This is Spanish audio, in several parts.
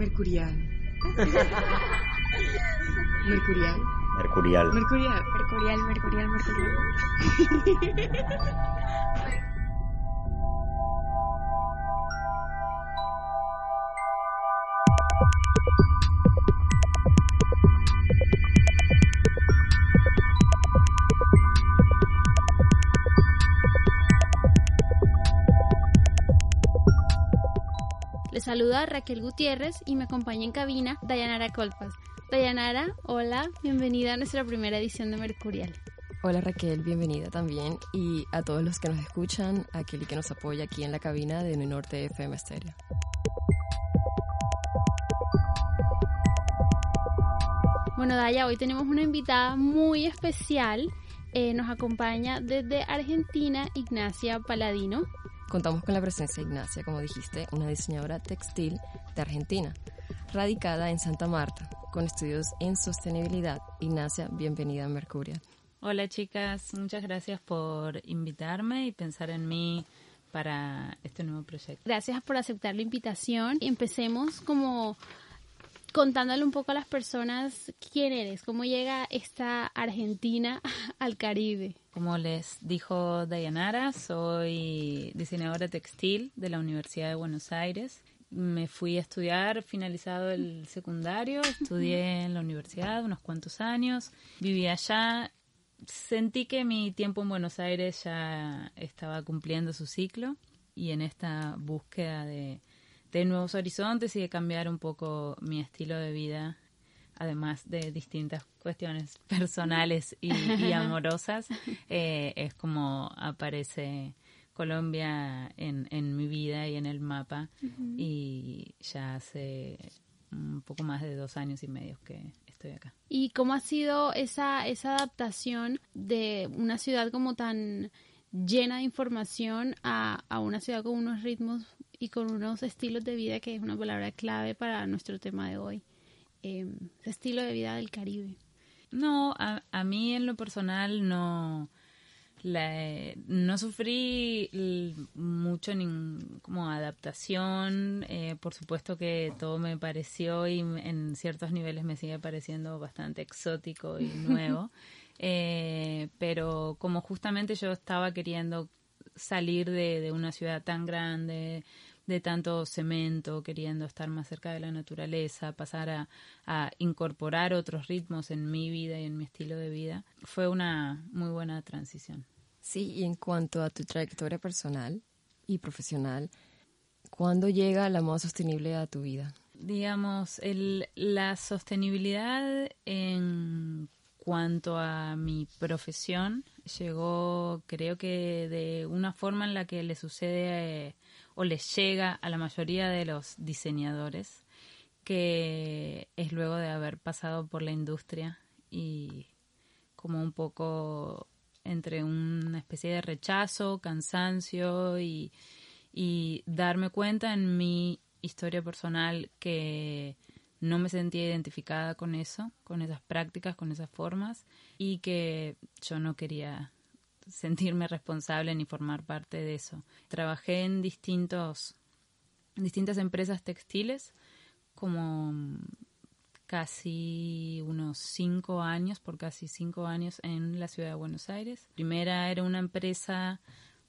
Mercurial. Mercurial. Mercurial. Mercurial. Mercurial, mercurial, mercurial. Les saluda Raquel Gutiérrez y me acompaña en cabina Dayanara Colpas. Dayanara, hola, bienvenida a nuestra primera edición de Mercurial. Hola Raquel, bienvenida también y a todos los que nos escuchan, a aquel que nos apoya aquí en la cabina de Norte FM Stereo. Bueno, Daya, hoy tenemos una invitada muy especial. Eh, nos acompaña desde Argentina Ignacia Paladino. Contamos con la presencia de Ignacia, como dijiste, una diseñadora textil de Argentina, radicada en Santa Marta, con estudios en sostenibilidad. Ignacia, bienvenida a Mercurial. Hola chicas, muchas gracias por invitarme y pensar en mí para este nuevo proyecto. Gracias por aceptar la invitación. Empecemos como contándole un poco a las personas quién eres, cómo llega esta Argentina al Caribe. Como les dijo Dayanara, soy diseñadora textil de la Universidad de Buenos Aires. Me fui a estudiar, finalizado el secundario, estudié en la universidad unos cuantos años, viví allá. Sentí que mi tiempo en Buenos Aires ya estaba cumpliendo su ciclo y en esta búsqueda de, de nuevos horizontes y de cambiar un poco mi estilo de vida, además de distintas cuestiones personales y, y amorosas, eh, es como aparece Colombia en, en mi vida y en el mapa y ya hace un poco más de dos años y medio que estoy acá. ¿Y cómo ha sido esa, esa adaptación de una ciudad como tan llena de información a, a una ciudad con unos ritmos y con unos estilos de vida que es una palabra clave para nuestro tema de hoy? Eh, ese estilo de vida del Caribe. No, a, a mí en lo personal no, la, no sufrí mucho nin- como adaptación. eh, por supuesto que todo me pareció y en ciertos niveles me sigue pareciendo bastante exótico y nuevo. Eh, pero como justamente yo estaba queriendo salir de, de una ciudad tan grande, de tanto cemento, queriendo estar más cerca de la naturaleza, pasar a, a incorporar otros ritmos en mi vida y en mi estilo de vida, fue una muy buena transición. Sí, y en cuanto a tu trayectoria personal y profesional, ¿cuándo llega la moda sostenible a tu vida? Digamos, el, la sostenibilidad en cuanto a mi profesión llegó, creo que de una forma en la que le sucede eh, o le llega a la mayoría de los diseñadores, que es luego de haber pasado por la industria y como un poco entre una especie de rechazo, cansancio y, y darme cuenta en mi historia personal que no me sentía identificada con eso, con esas prácticas, con esas formas y que yo no quería sentirme responsable ni formar parte de eso. Trabajé en distintos distintas empresas textiles como casi unos cinco años, por casi cinco años en la ciudad de Buenos Aires. Primera era una empresa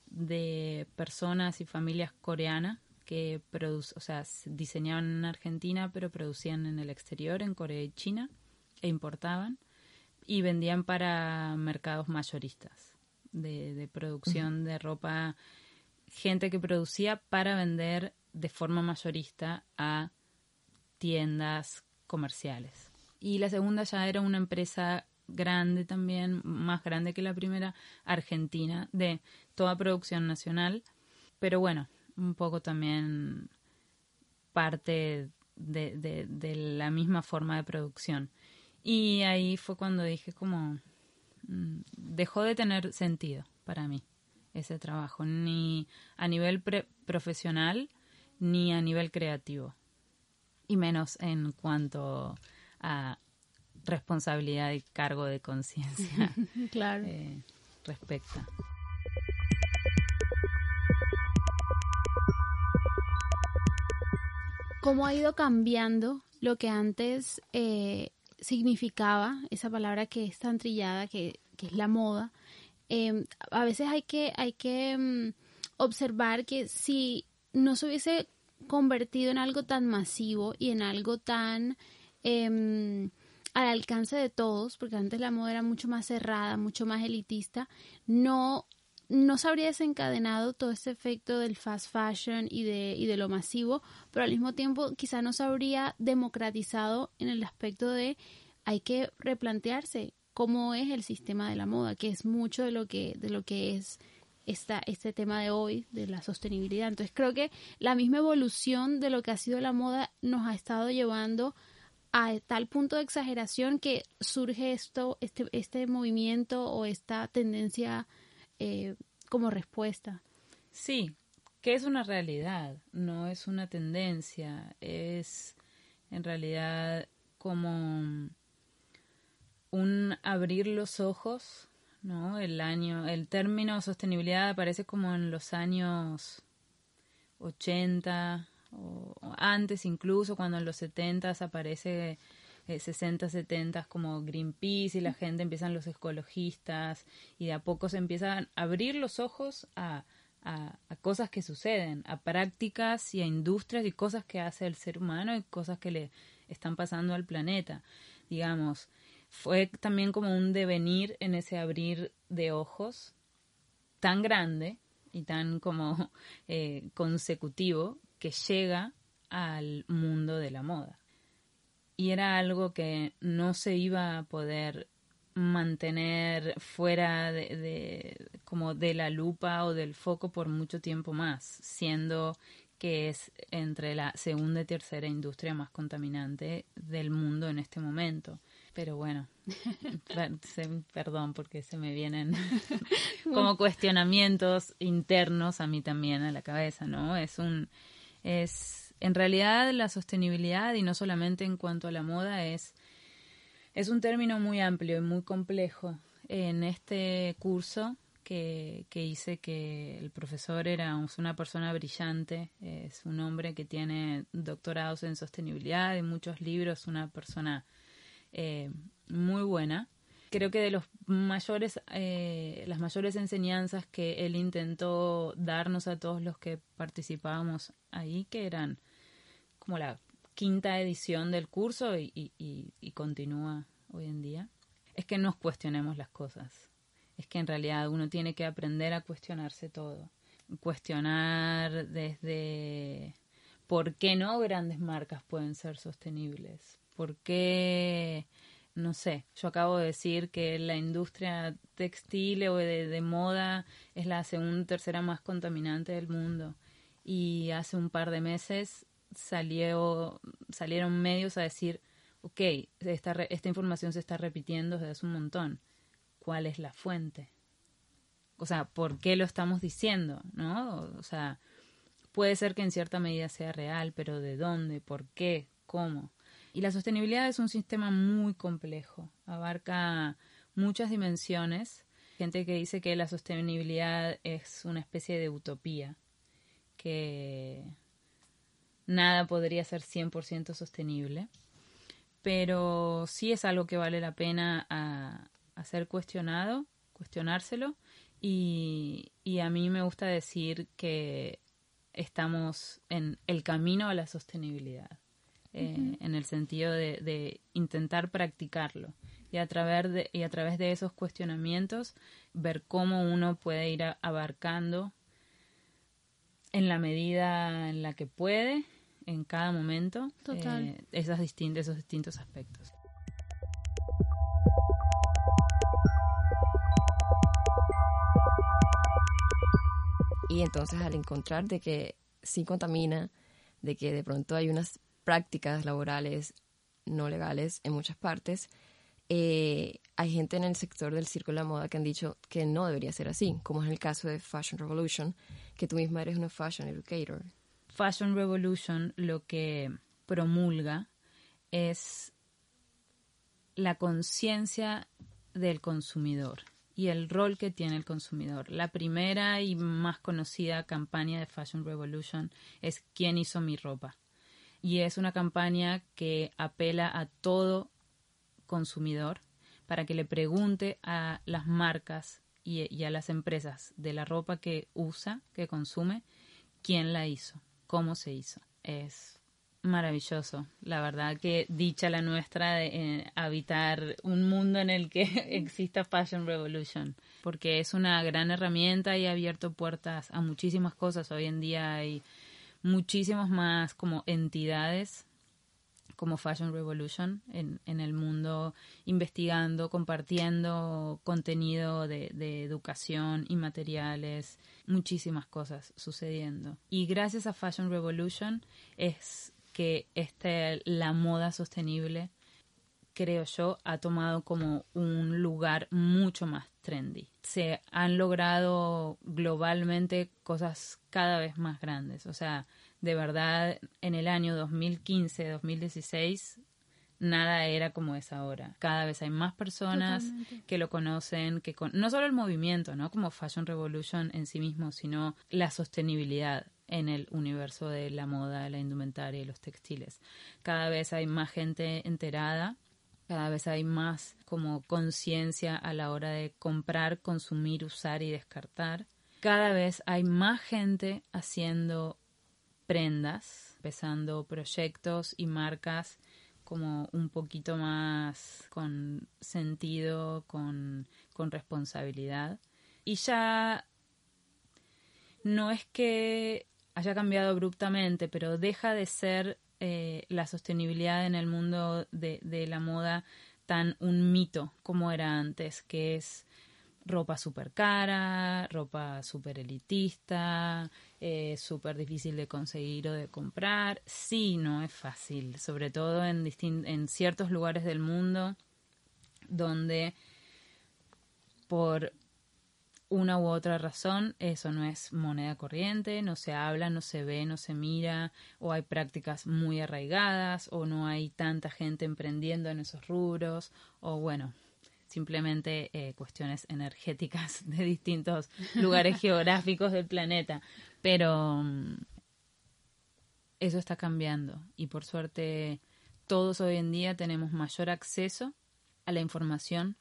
de personas y familias coreanas que produc- o sea, diseñaban en Argentina, pero producían en el exterior, en Corea y China, e importaban, y vendían para mercados mayoristas de, de producción de ropa, gente que producía para vender de forma mayorista a tiendas comerciales. Y la segunda ya era una empresa grande también, más grande que la primera, argentina, de toda producción nacional. Pero bueno, un poco también parte de, de, la misma forma de producción. Y ahí fue cuando dije como, dejó de tener sentido para mí ese trabajo, ni a nivel profesional ni a nivel creativo, y menos en cuanto a responsabilidad y cargo de conciencia claro. Eh, respecta. ¿Cómo ha ido cambiando lo que antes eh, significaba esa palabra que es tan trillada, que, es la moda? Em, a veces hay que, hay que mm, observar que si no se hubiese convertido en algo tan masivo y en algo tan em, al alcance de todos, porque antes la moda era mucho más cerrada, mucho más elitista, no no se habría desencadenado todo este efecto del fast fashion y de, y de lo masivo, pero al mismo tiempo quizá no se habría democratizado en el aspecto de hay que replantearse cómo es el sistema de la moda, que es mucho de lo que, de lo que es esta, este tema de hoy, de la sostenibilidad. Entonces creo que la misma evolución de lo que ha sido la moda nos ha estado llevando a tal punto de exageración que surge esto, este, este movimiento o esta tendencia eh, como respuesta. Sí, que es una realidad, no es una tendencia, es en realidad como un abrir los ojos, ¿no? El año, el término sostenibilidad aparece como en los años 80 o antes incluso cuando en los 70 aparece 60, eh, 70 como Greenpeace y la gente empiezan los ecologistas y de a poco se empiezan a abrir los ojos a, a, cosas que suceden, a prácticas y a industrias y cosas que hace el ser humano y cosas que le están pasando al planeta. Digamos, fue también como un devenir en ese abrir de ojos tan grande y tan como eh, consecutivo que llega al mundo de la moda y era algo que no se iba a poder mantener fuera de, como de la lupa o del foco por mucho tiempo más, siendo que es entre la segunda y tercera industria más contaminante del mundo en este momento. Pero bueno, perdón porque se me vienen como cuestionamientos internos a mí también a la cabeza, ¿no? Es un es en realidad la sostenibilidad, y no solamente en cuanto a la moda, es, es un término muy amplio y muy complejo. En este curso que, que hice, que el profesor era una persona brillante, es un hombre que tiene doctorados en sostenibilidad y muchos libros, una persona eh, muy buena creo que de los mayores, eh, las mayores enseñanzas que él intentó darnos a todos los que participábamos ahí, que eran como la quinta edición del curso y, continúa hoy en día, es que nos cuestionemos las cosas. Es que en realidad uno tiene que aprender a cuestionarse todo. Cuestionar desde por qué no grandes marcas pueden ser sostenibles. ¿Por qué no sé, yo acabo de decir que la industria textil o de, moda es la segunda tercera más contaminante del mundo. Y hace un par de meses salió, salieron medios a decir, ok, esta, esta información se está repitiendo desde hace un montón. ¿Cuál es la fuente? O sea, ¿por qué lo estamos diciendo? ¿No? O sea, puede ser que en cierta medida sea real, pero ¿de dónde? ¿Por qué? ¿Cómo? Y la sostenibilidad es un sistema muy complejo, abarca muchas dimensiones. Gente que dice que la sostenibilidad es una especie de utopía, que nada podría ser 100% sostenible, pero sí es algo que vale la pena a, ser cuestionado, cuestionárselo, y, y a mí me gusta decir que estamos en el camino a la sostenibilidad. Eh, en el sentido de, intentar practicarlo y a, través de, y a través de esos cuestionamientos ver cómo uno puede ir abarcando en la medida en la que puede, en cada momento, eh, esos distintos aspectos. Y entonces al encontrar de que sí contamina, de que de pronto hay unas prácticas laborales no legales en muchas partes, eh, hay gente en el sector del círculo de la moda que han dicho que no debería ser así, como es el caso de Fashion Revolution, que tú misma eres una fashion educator. Fashion Revolution lo que promulga es la conciencia del consumidor y el rol que tiene el consumidor. La primera y más conocida campaña de Fashion Revolution es ¿Quién hizo mi ropa? Y es una campaña que apela a todo consumidor para que le pregunte a las marcas y, a las empresas de la ropa que usa, que consume, quién la hizo, cómo se hizo. Es Maravilloso, la verdad que dicha la nuestra de eh, habitar un mundo en el que exista Fashion Revolution, porque es una gran herramienta y ha abierto puertas a muchísimas cosas. Hoy en día hay muchísimas más como entidades como Fashion Revolution en, en el mundo investigando, compartiendo contenido de, de educación y materiales, muchísimas cosas sucediendo. Y gracias a Fashion Revolution es que este, la moda sostenible, creo yo, ha tomado como un lugar mucho más trendy. Se han logrado globalmente cosas cada vez más grandes. O sea, de verdad, en el año 2015-2016 nada era como es ahora. Cada vez hay más personas que lo conocen, que no solo el movimiento, ¿no? Como Fashion Revolution en sí mismo, sino la sostenibilidad en el universo de la moda, la indumentaria y los textiles. Cada vez hay más gente enterada, cada vez hay más como conciencia a la hora de comprar, consumir, usar y descartar. Cada vez hay más gente haciendo prendas, empezando proyectos y marcas como un poquito más con sentido, con, con responsabilidad. Y ya no es que haya cambiado abruptamente, pero deja de ser eh, la sostenibilidad en el mundo de, de, la moda tan un mito como era antes, que es ropa súper cara, ropa súper elitista, eh, súper difícil de conseguir o de comprar. Sí, no es fácil, sobre todo en, en ciertos lugares del mundo donde por una u otra razón, eso no es moneda corriente, no se habla, no se ve, no se mira, o hay prácticas muy arraigadas, o no hay tanta gente emprendiendo en esos rubros, o bueno, simplemente eh, cuestiones energéticas de distintos lugares geográficos del planeta. Pero mm, eso está cambiando y por suerte todos hoy en día tenemos mayor acceso a la información,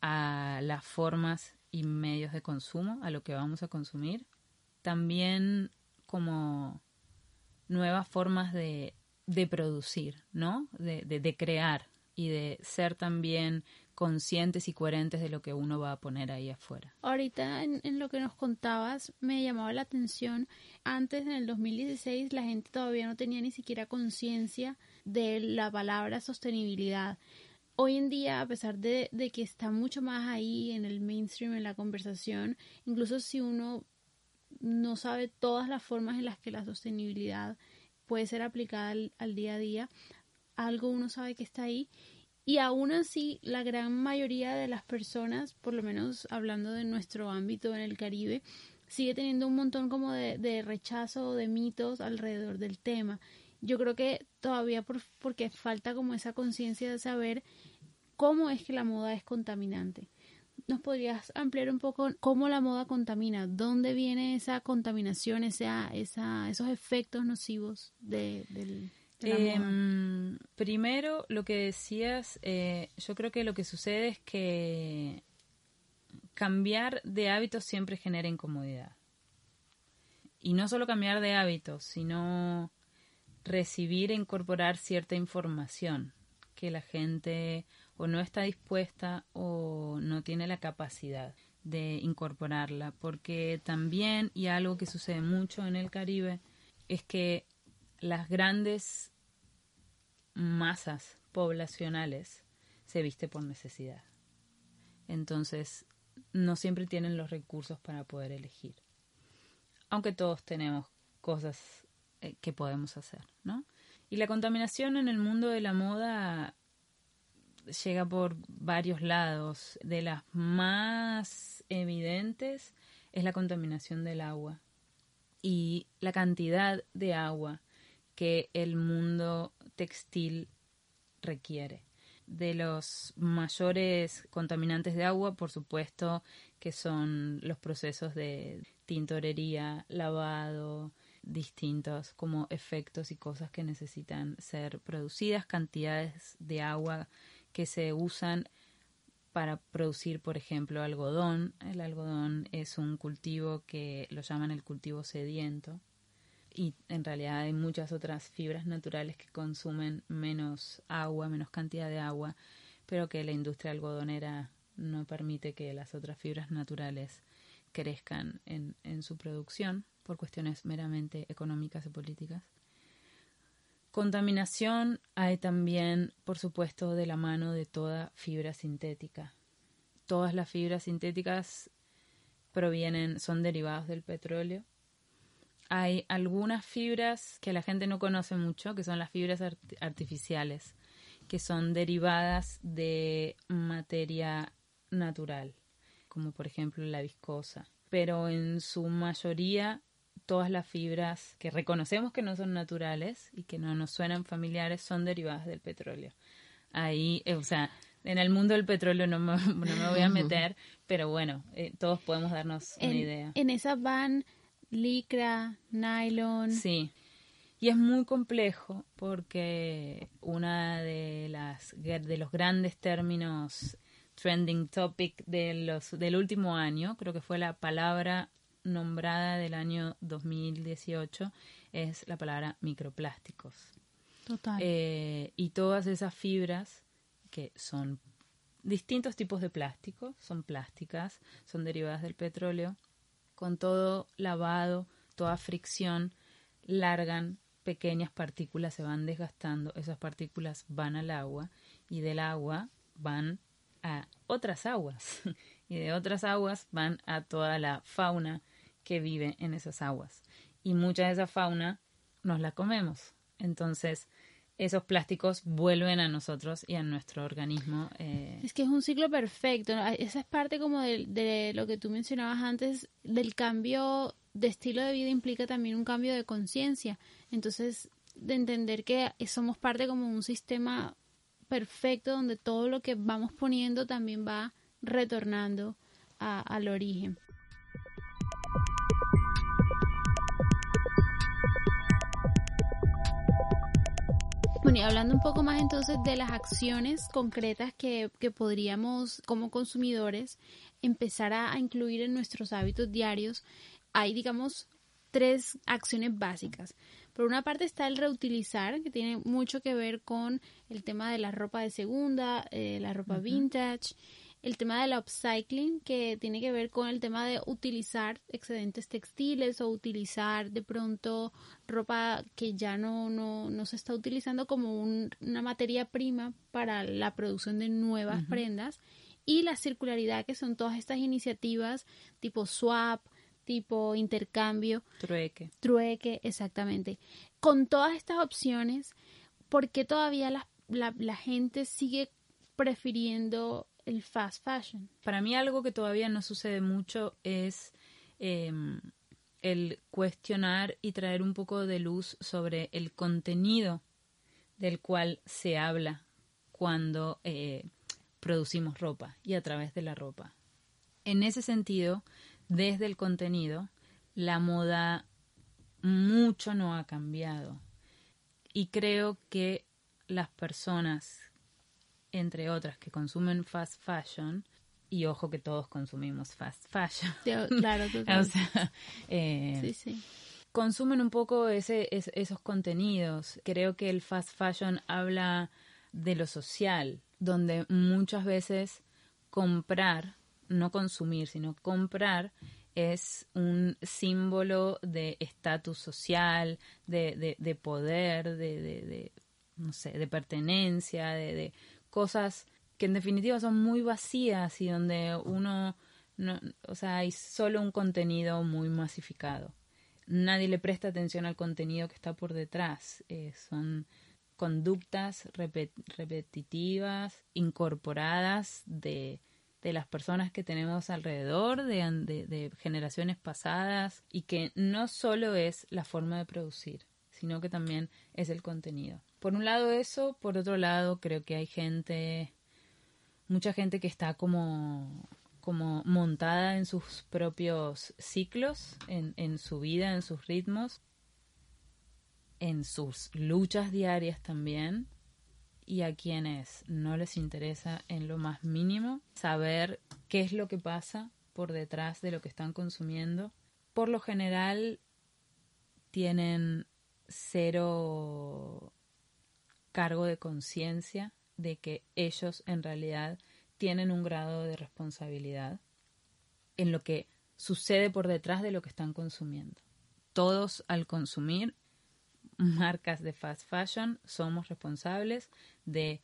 a las formas y medios de consumo, a lo que vamos a consumir. También como nuevas formas de, de producir, ¿no? De, de, de, crear y de ser también conscientes y coherentes de lo que uno va a poner ahí afuera. Ahorita en, lo que nos contabas me llamaba la atención, antes en el 2016 la gente todavía no tenía ni siquiera conciencia de la palabra sostenibilidad hoy en día, a pesar de, de, que está mucho más ahí en el mainstream, en la conversación, incluso si uno no sabe todas las formas en las que la sostenibilidad puede ser aplicada al día a día, algo uno sabe que está ahí. Y aún así, la gran mayoría de las personas, por lo menos hablando de nuestro ámbito en el Caribe, sigue teniendo un montón como de, de rechazo, de mitos alrededor del tema. Yo creo que todavía por, porque falta como esa conciencia de saber cómo es que la moda es contaminante. ¿Nos podrías ampliar un poco cómo la moda contamina? ¿Dónde viene esa contaminación, esa, esa, esos efectos nocivos de, de, de la moda? Primero, lo que decías, eh, yo creo que lo que sucede es que cambiar de hábitos siempre genera incomodidad. Y no solo cambiar de hábitos, sino recibir e incorporar cierta información que la gente o no está dispuesta o no tiene la capacidad de incorporarla, porque también, y algo que sucede mucho en el Caribe, es que las grandes masas poblacionales se viste por necesidad. Entonces, no siempre tienen los recursos para poder elegir. aunque todos tenemos cosas eh, que podemos hacer, ¿no? Y la contaminación en el mundo de la moda llega por varios lados. De las más evidentes es la contaminación del agua y la cantidad de agua que el mundo textil requiere. De los mayores contaminantes de agua, por supuesto, que son los procesos de tintorería, lavado, distintos como efectos y cosas que necesitan ser producidas, cantidades de agua que se usan para producir, por ejemplo, algodón. El algodón es un cultivo que lo llaman el cultivo sediento y en realidad hay muchas otras fibras naturales que consumen menos agua, menos cantidad de agua, pero que la industria algodonera no permite que las otras fibras naturales crezcan en, su producción por cuestiones meramente económicas y políticas. Contaminación hay también, por supuesto, de la mano de toda fibra sintética. Todas las fibras sintéticas provienen, son derivadas del petróleo. Hay algunas fibras que la gente no conoce mucho, que son las fibras artificiales, que son derivadas de materia natural, como por ejemplo la viscosa. Pero en su mayoría todas las fibras que reconocemos que no son naturales y que no nos suenan familiares son derivadas del petróleo. Ahí, eh, o sea, en el mundo del petróleo no me, voy a meter, pero bueno, eh, todos podemos darnos una idea. En esas van licra, nylon. Sí. Y es muy complejo porque una de las de los grandes términos trending topic de los del último año, creo que fue la palabra nombrada del año 2018 es la palabra microplásticos. Total. Eh, y todas esas fibras que son distintos tipos de plástico, son plásticas, son derivadas del petróleo, con todo lavado, toda fricción, largan pequeñas partículas, se van desgastando, esas partículas van al agua y del agua van a otras aguas y de otras aguas van a toda la fauna que vive en esas aguas. Y mucha de esa fauna nos la comemos. Entonces, esos plásticos vuelven a nosotros y a nuestro organismo. Eh. Es que es un ciclo perfecto. Esa es parte como de, lo que tú mencionabas antes, del cambio de estilo de vida implica también un cambio de conciencia. Entonces, de entender que somos parte como un sistema perfecto donde todo lo que vamos poniendo también va retornando al origen. Bueno, y hablando un poco más entonces de las acciones concretas que, podríamos como consumidores empezar a, incluir en nuestros hábitos diarios, hay digamos tres acciones básicas. Por una parte está el reutilizar, que tiene mucho que ver con el tema de la ropa de segunda, eh, la ropa vintage el tema del upcycling, que tiene que ver con el tema de utilizar excedentes textiles o utilizar de pronto ropa que ya no, no, se está utilizando como una materia prima para la producción de nuevas prendas. Y la circularidad, que son todas estas iniciativas tipo swap, tipo intercambio. Trueque. Trueque, exactamente. Con todas estas opciones, ¿por qué todavía la, la, la gente sigue prefiriendo el fast fashion. Para mí algo que todavía no sucede mucho es em, el cuestionar y traer un poco de luz sobre el contenido del cual se habla cuando eh, producimos ropa y a través de la ropa. En ese sentido, desde el contenido, la moda mucho no ha cambiado. Y creo que las personas entre otras, que consumen fast fashion, y ojo que todos consumimos fast fashion. Claro, o sea, eh, sí, sí. Consumen un poco ese, esos contenidos. Creo que el fast fashion habla de lo social, donde muchas veces comprar, no consumir, sino comprar es un símbolo de estatus social, de, de, de poder, de, de, no sé, de pertenencia, de, cosas que en definitiva son muy vacías y donde uno, no, o sea, hay solo un contenido muy masificado. nadie le presta atención al contenido que está por detrás. Eh, son conductas repetitivas, incorporadas de, de, las personas que tenemos alrededor, de, de generaciones pasadas, y que no solo es la forma de producir, sino que también es el contenido. Por un lado eso, por otro lado creo que hay gente, mucha gente que está como como montada en sus propios ciclos, en, en su vida, en sus ritmos, en sus luchas diarias también, y a quienes no les interesa en lo más mínimo saber qué es lo que pasa por detrás de lo que están consumiendo, por lo general tienen cero cargo de conciencia de que ellos en realidad tienen un grado de responsabilidad en lo que sucede por detrás de lo que están consumiendo. Todos al consumir marcas de fast fashion somos responsables de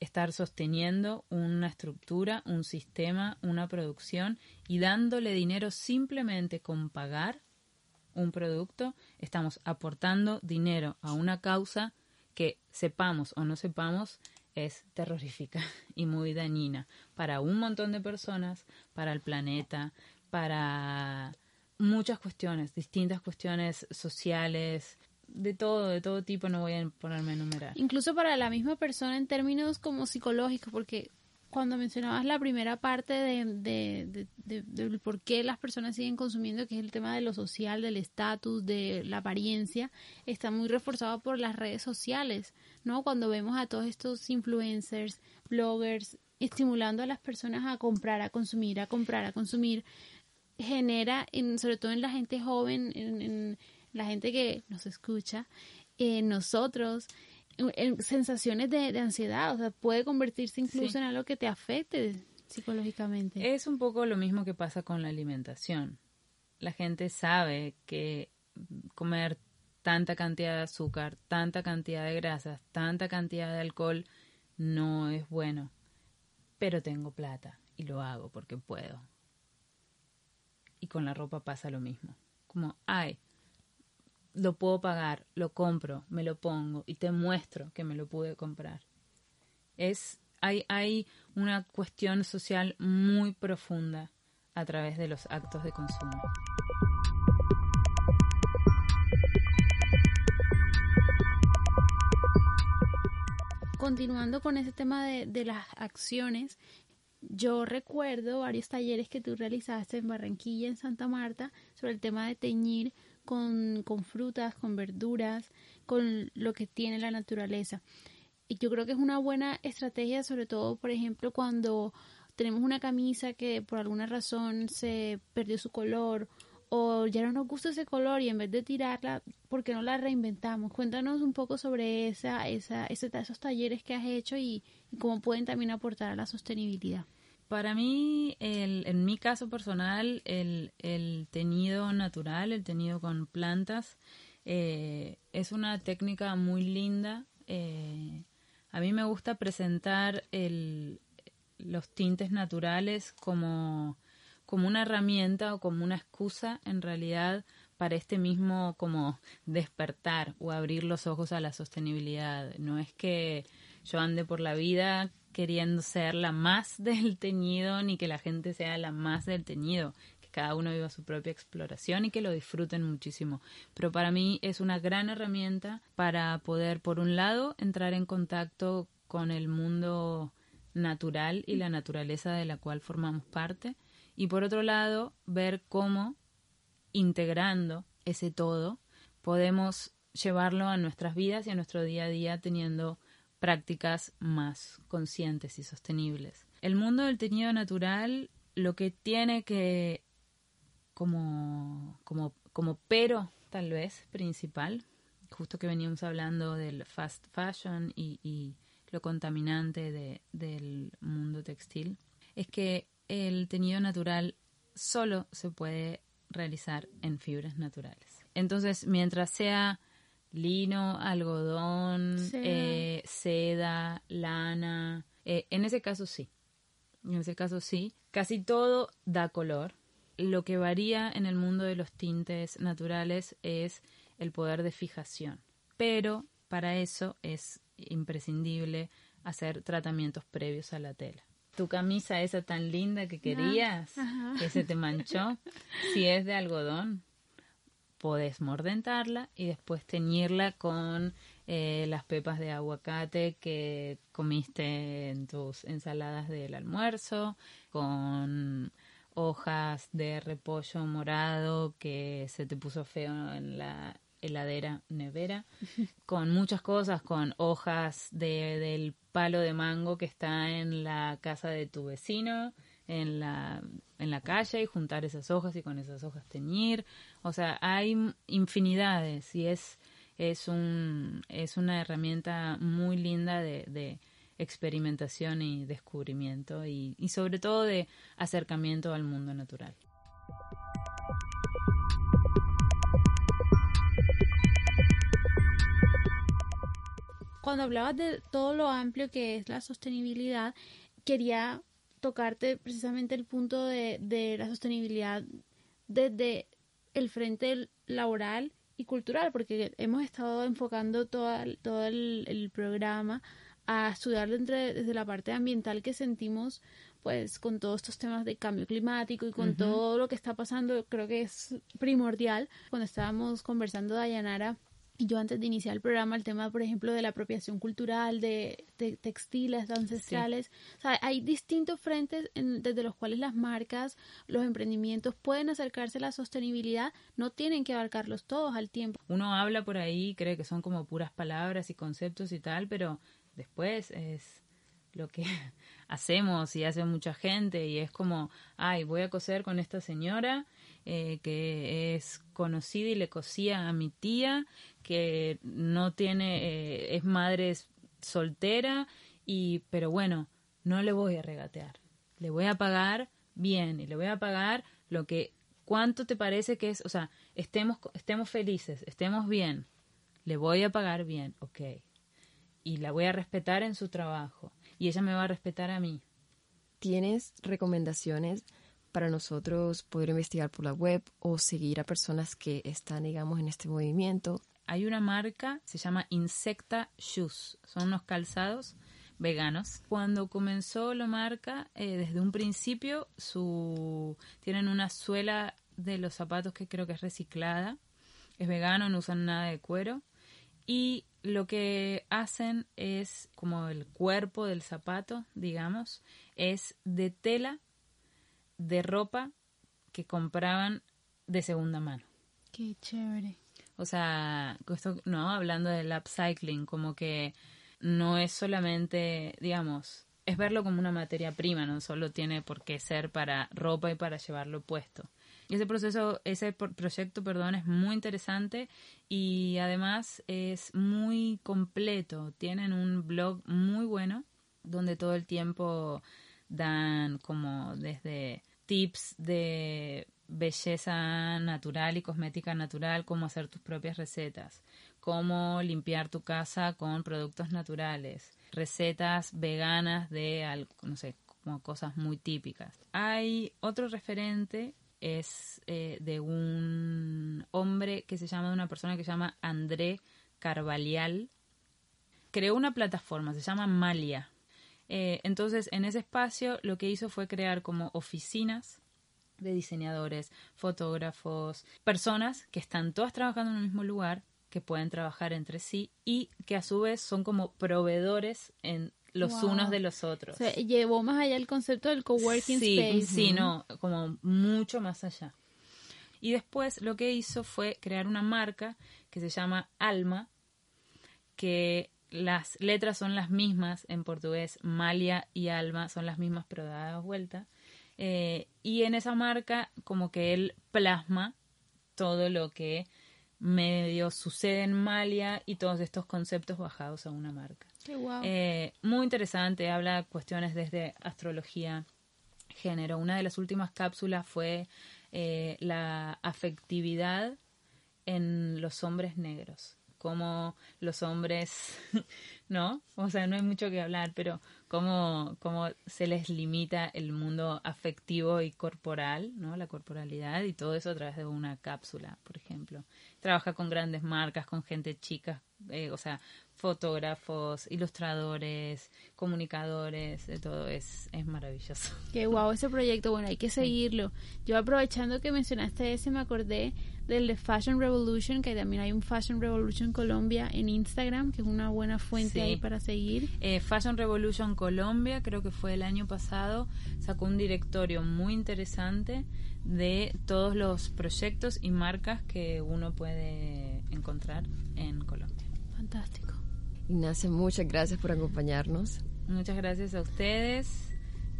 estar sosteniendo una estructura, un sistema, una producción y dándole dinero simplemente con pagar un producto, estamos aportando dinero a una causa que sepamos o no sepamos es terrorífica y muy dañina para un montón de personas, para el planeta, para muchas cuestiones, distintas cuestiones sociales, de todo, de todo tipo, no voy a ponerme a enumerar. Incluso para la misma persona en términos como psicológicos, porque cuando mencionabas la primera parte de, de, de, por qué las personas siguen consumiendo, que es el tema de lo social, del estatus, de la apariencia, está muy reforzado por las redes sociales, ¿no? Cuando vemos a todos estos influencers, bloggers, estimulando a las personas a comprar, a consumir, a comprar, a consumir, genera, en, sobre todo en la gente joven, en, en la gente que nos escucha, en nosotros, sensaciones de, ansiedad, o sea, puede convertirse incluso en algo que te afecte psicológicamente. Es un poco lo mismo que pasa con la alimentación. La gente sabe que comer tanta cantidad de azúcar, tanta cantidad de grasas, tanta cantidad de alcohol no es bueno. Pero tengo plata y lo hago porque puedo. Y con la ropa pasa lo mismo. Como, ay, lo puedo pagar, lo compro, me lo pongo y te muestro que me lo pude comprar. Es, hay, hay una cuestión social muy profunda a través de los actos de consumo. Continuando con ese tema de, de las acciones, yo recuerdo varios talleres que tú realizaste en Barranquilla, en Santa Marta, sobre el tema de teñir con, con frutas, con verduras, con lo que tiene la naturaleza. Y yo creo que es una buena estrategia, sobre todo, por ejemplo, cuando tenemos una camisa que por alguna razón se perdió su color o ya no nos gusta ese color y en vez de tirarla, ¿por qué no la reinventamos? Cuéntanos un poco sobre esa, esa, esos talleres que has hecho y cómo pueden también aportar a la sostenibilidad. Para mí, el, en mi caso personal, el, el teñido natural, el teñido con plantas, eh, es una técnica muy linda. Eh, a mí me gusta presentar el, los tintes naturales como, como una herramienta o como una excusa en realidad para este mismo como despertar o abrir los ojos a la sostenibilidad. No es que yo ande por la vida queriendo ser la más del teñido ni que la gente sea la más del teñido, que cada uno viva su propia exploración y que lo disfruten muchísimo. Pero para mí es una gran herramienta para poder, por un lado, entrar en contacto con el mundo natural y la naturaleza de la cual formamos parte, y por otro lado, ver cómo, integrando ese todo, podemos llevarlo a nuestras vidas y a nuestro día a día teniendo prácticas más conscientes y sostenibles. El mundo del teñido natural lo que tiene que como, como, como pero tal vez principal, justo que veníamos hablando del fast fashion y, lo contaminante de, del mundo textil, es que el teñido natural solo se puede realizar en fibras naturales. Entonces, mientras sea lino, algodón, seda, eh, lana. Eh, en ese caso sí. En ese caso sí. Casi todo da color. lo que varía en el mundo de los tintes naturales es el poder de fijación. Pero para eso es imprescindible hacer tratamientos previos a la tela. Tu camisa esa tan linda que querías, que se te manchó, si es de algodón, podés mordentarla y después teñirla con eh, las pepas de aguacate que comiste en tus ensaladas del almuerzo, con hojas de repollo morado que se te puso feo en la heladera nevera, con muchas cosas, con hojas de, del palo de mango que está en la casa de tu vecino, en la, en la calle y juntar esas hojas y con esas hojas teñir. O sea, hay infinidades y es, es, un, es una herramienta muy linda de, de experimentación y descubrimiento y, y sobre todo de acercamiento al mundo natural. Cuando hablabas de todo lo amplio que es la sostenibilidad, quería tocarte precisamente el punto de, de la sostenibilidad desde el frente laboral y cultural, porque hemos estado enfocando todo, todo el, el programa a estudiar desde, desde, la parte ambiental que sentimos pues con todos estos temas de cambio climático y con uh -huh. todo lo que está pasando creo que es primordial cuando estábamos conversando Dayanara yo antes de iniciar el programa, el tema, por ejemplo, de la apropiación cultural, de, de textiles ancestrales. Sí. O sea, hay distintos frentes en, desde los cuales las marcas, los emprendimientos pueden acercarse a la sostenibilidad, no tienen que abarcarlos todos al tiempo. Uno habla por ahí, cree que son como puras palabras y conceptos y tal, pero después es lo que hacemos y hace mucha gente y es como, ay, voy a coser con esta señora eh, que es conocida y le cosía a mi tía, que no tiene, eh, es madre soltera, y, pero bueno, no le voy a regatear. Le voy a pagar bien y le voy a pagar lo que, ¿cuánto te parece que es? O sea, estemos, estemos felices, estemos bien. Le voy a pagar bien, ok. Y la voy a respetar en su trabajo. Y ella me va a respetar a mí. ¿Tienes recomendaciones para nosotros poder investigar por la web o seguir a personas que están, digamos, en este movimiento. Hay una marca, se llama Insecta Shoes, son unos calzados veganos. Cuando comenzó la marca, eh, desde un principio, tienen una suela de los zapatos que creo que es reciclada, es vegano, no usan nada de cuero y lo que hacen es como el cuerpo del zapato, digamos, es de tela de ropa que compraban de segunda mano. Qué chévere. O sea, esto, no, hablando del upcycling, como que no es solamente, digamos, es verlo como una materia prima, no solo tiene por qué ser para ropa y para llevarlo puesto. Ese proceso, ese proyecto, perdón, es muy interesante y además es muy completo. Tienen un blog muy bueno donde todo el tiempo dan como desde tips de belleza natural y cosmética natural, cómo hacer tus propias recetas, cómo limpiar tu casa con productos naturales, recetas veganas de, no sé, como cosas muy típicas. Hay otro referente, es eh, de un hombre que se llama, de una persona que se llama André Carvalial. Creó una plataforma, se llama Malia. Eh, entonces, en ese espacio lo que hizo fue crear como oficinas de diseñadores, fotógrafos, personas que están todas trabajando en el mismo lugar, que pueden trabajar entre sí y que a su vez son como proveedores en los wow. unos de los otros. Llevó más allá el concepto del coworking sí, space. Sí, no, como mucho más allá. Y después lo que hizo fue crear una marca que se llama Alma, que las letras son las mismas en portugués, Malia y Alma son las mismas pero dadas vuelta. Eh, y en esa marca como que él plasma todo lo que medio sucede en Malia y todos estos conceptos bajados a una marca. Qué wow. eh, muy interesante, habla cuestiones desde astrología, género. Una de las últimas cápsulas fue eh, la afectividad en los hombres negros cómo los hombres, ¿no? O sea, no hay mucho que hablar, pero cómo, cómo se les limita el mundo afectivo y corporal, ¿no? La corporalidad y todo eso a través de una cápsula, por ejemplo. Trabaja con grandes marcas, con gente chica, eh, o sea, fotógrafos, ilustradores, comunicadores, de todo es, es maravilloso. Qué guau ese proyecto, bueno, hay que seguirlo. Yo aprovechando que mencionaste ese, me acordé del de Fashion Revolution, que también hay un Fashion Revolution Colombia en Instagram, que es una buena fuente ahí para seguir. Eh, Fashion Revolution Colombia, creo que fue el año pasado, sacó un directorio muy interesante de todos los proyectos y marcas que uno puede encontrar en Colombia. Fantástico. Ignacia, muchas gracias por acompañarnos. Muchas gracias a ustedes.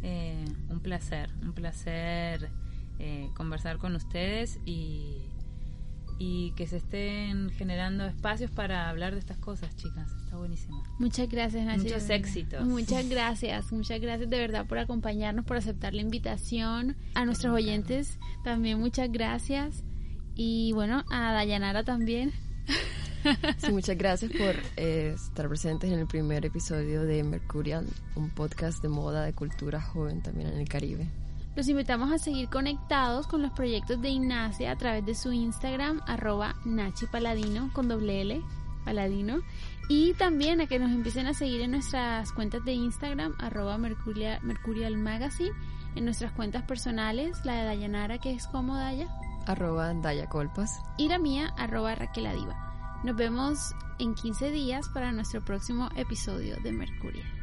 Eh, un placer, un placer eh, conversar con ustedes y, y que se estén generando espacios para hablar de estas cosas, chicas. Está buenísimo. Muchas gracias, Nancy. Muchos éxitos. Muchas gracias, muchas gracias de verdad por acompañarnos, por aceptar la invitación. A nuestros oyentes también muchas gracias. Y bueno, a Dayanara también. Sí, muchas gracias por eh, estar presentes en el primer episodio de Mercurial, un podcast de moda de cultura joven también en el Caribe. Los invitamos a seguir conectados con los proyectos de Ignacia a través de su Instagram, arroba Nachi Paladino, con doble L, Paladino. Y también a que nos empiecen a seguir en nuestras cuentas de Instagram, arroba Mercurial, Mercurial Magazine, en nuestras cuentas personales, la de Dayanara, que es como Daya. Arroba Daya Colpas. Y la mía, arroba Raquel Adiva. Nos vemos en 15 días para nuestro próximo episodio de Mercurial.